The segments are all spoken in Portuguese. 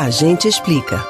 A gente explica.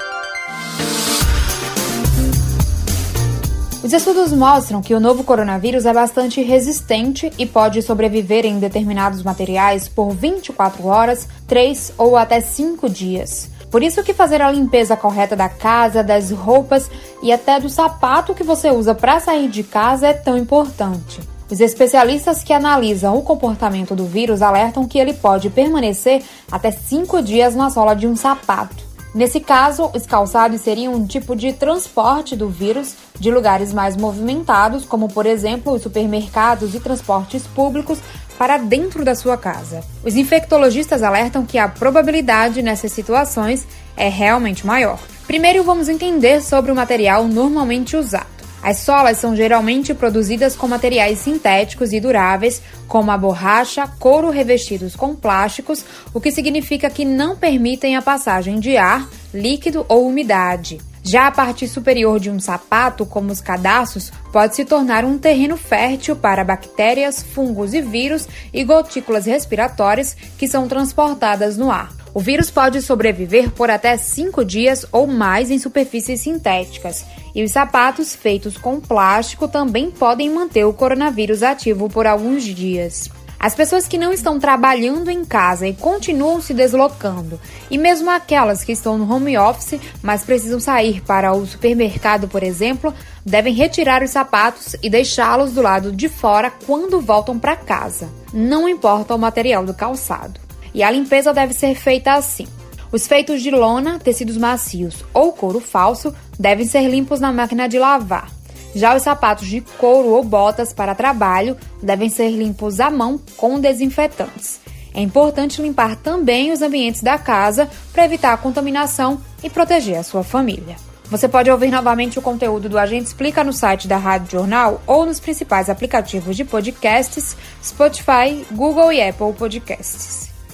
Os estudos mostram que o novo coronavírus é bastante resistente e pode sobreviver em determinados materiais por 24 horas, 3 ou até 5 dias. Por isso que fazer a limpeza correta da casa, das roupas e até do sapato que você usa para sair de casa é tão importante. Os especialistas que analisam o comportamento do vírus alertam que ele pode permanecer até 5 dias na sola de um sapato. Nesse caso, os calçados seriam um tipo de transporte do vírus de lugares mais movimentados, como por exemplo os supermercados e transportes públicos, para dentro da sua casa. Os infectologistas alertam que a probabilidade nessas situações é realmente maior. Primeiro, vamos entender sobre o material normalmente usado. As solas são geralmente produzidas com materiais sintéticos e duráveis, como a borracha, couro revestidos com plásticos, o que significa que não permitem a passagem de ar, líquido ou umidade. Já a parte superior de um sapato, como os cadastros, pode se tornar um terreno fértil para bactérias, fungos e vírus e gotículas respiratórias que são transportadas no ar. O vírus pode sobreviver por até 5 dias ou mais em superfícies sintéticas, e os sapatos feitos com plástico também podem manter o coronavírus ativo por alguns dias. As pessoas que não estão trabalhando em casa e continuam se deslocando, e mesmo aquelas que estão no home office, mas precisam sair para o supermercado, por exemplo, devem retirar os sapatos e deixá-los do lado de fora quando voltam para casa. Não importa o material do calçado. E a limpeza deve ser feita assim. Os feitos de lona, tecidos macios ou couro falso devem ser limpos na máquina de lavar. Já os sapatos de couro ou botas para trabalho devem ser limpos à mão com desinfetantes. É importante limpar também os ambientes da casa para evitar a contaminação e proteger a sua família. Você pode ouvir novamente o conteúdo do Agente Explica no site da Rádio Jornal ou nos principais aplicativos de podcasts, Spotify, Google e Apple Podcasts.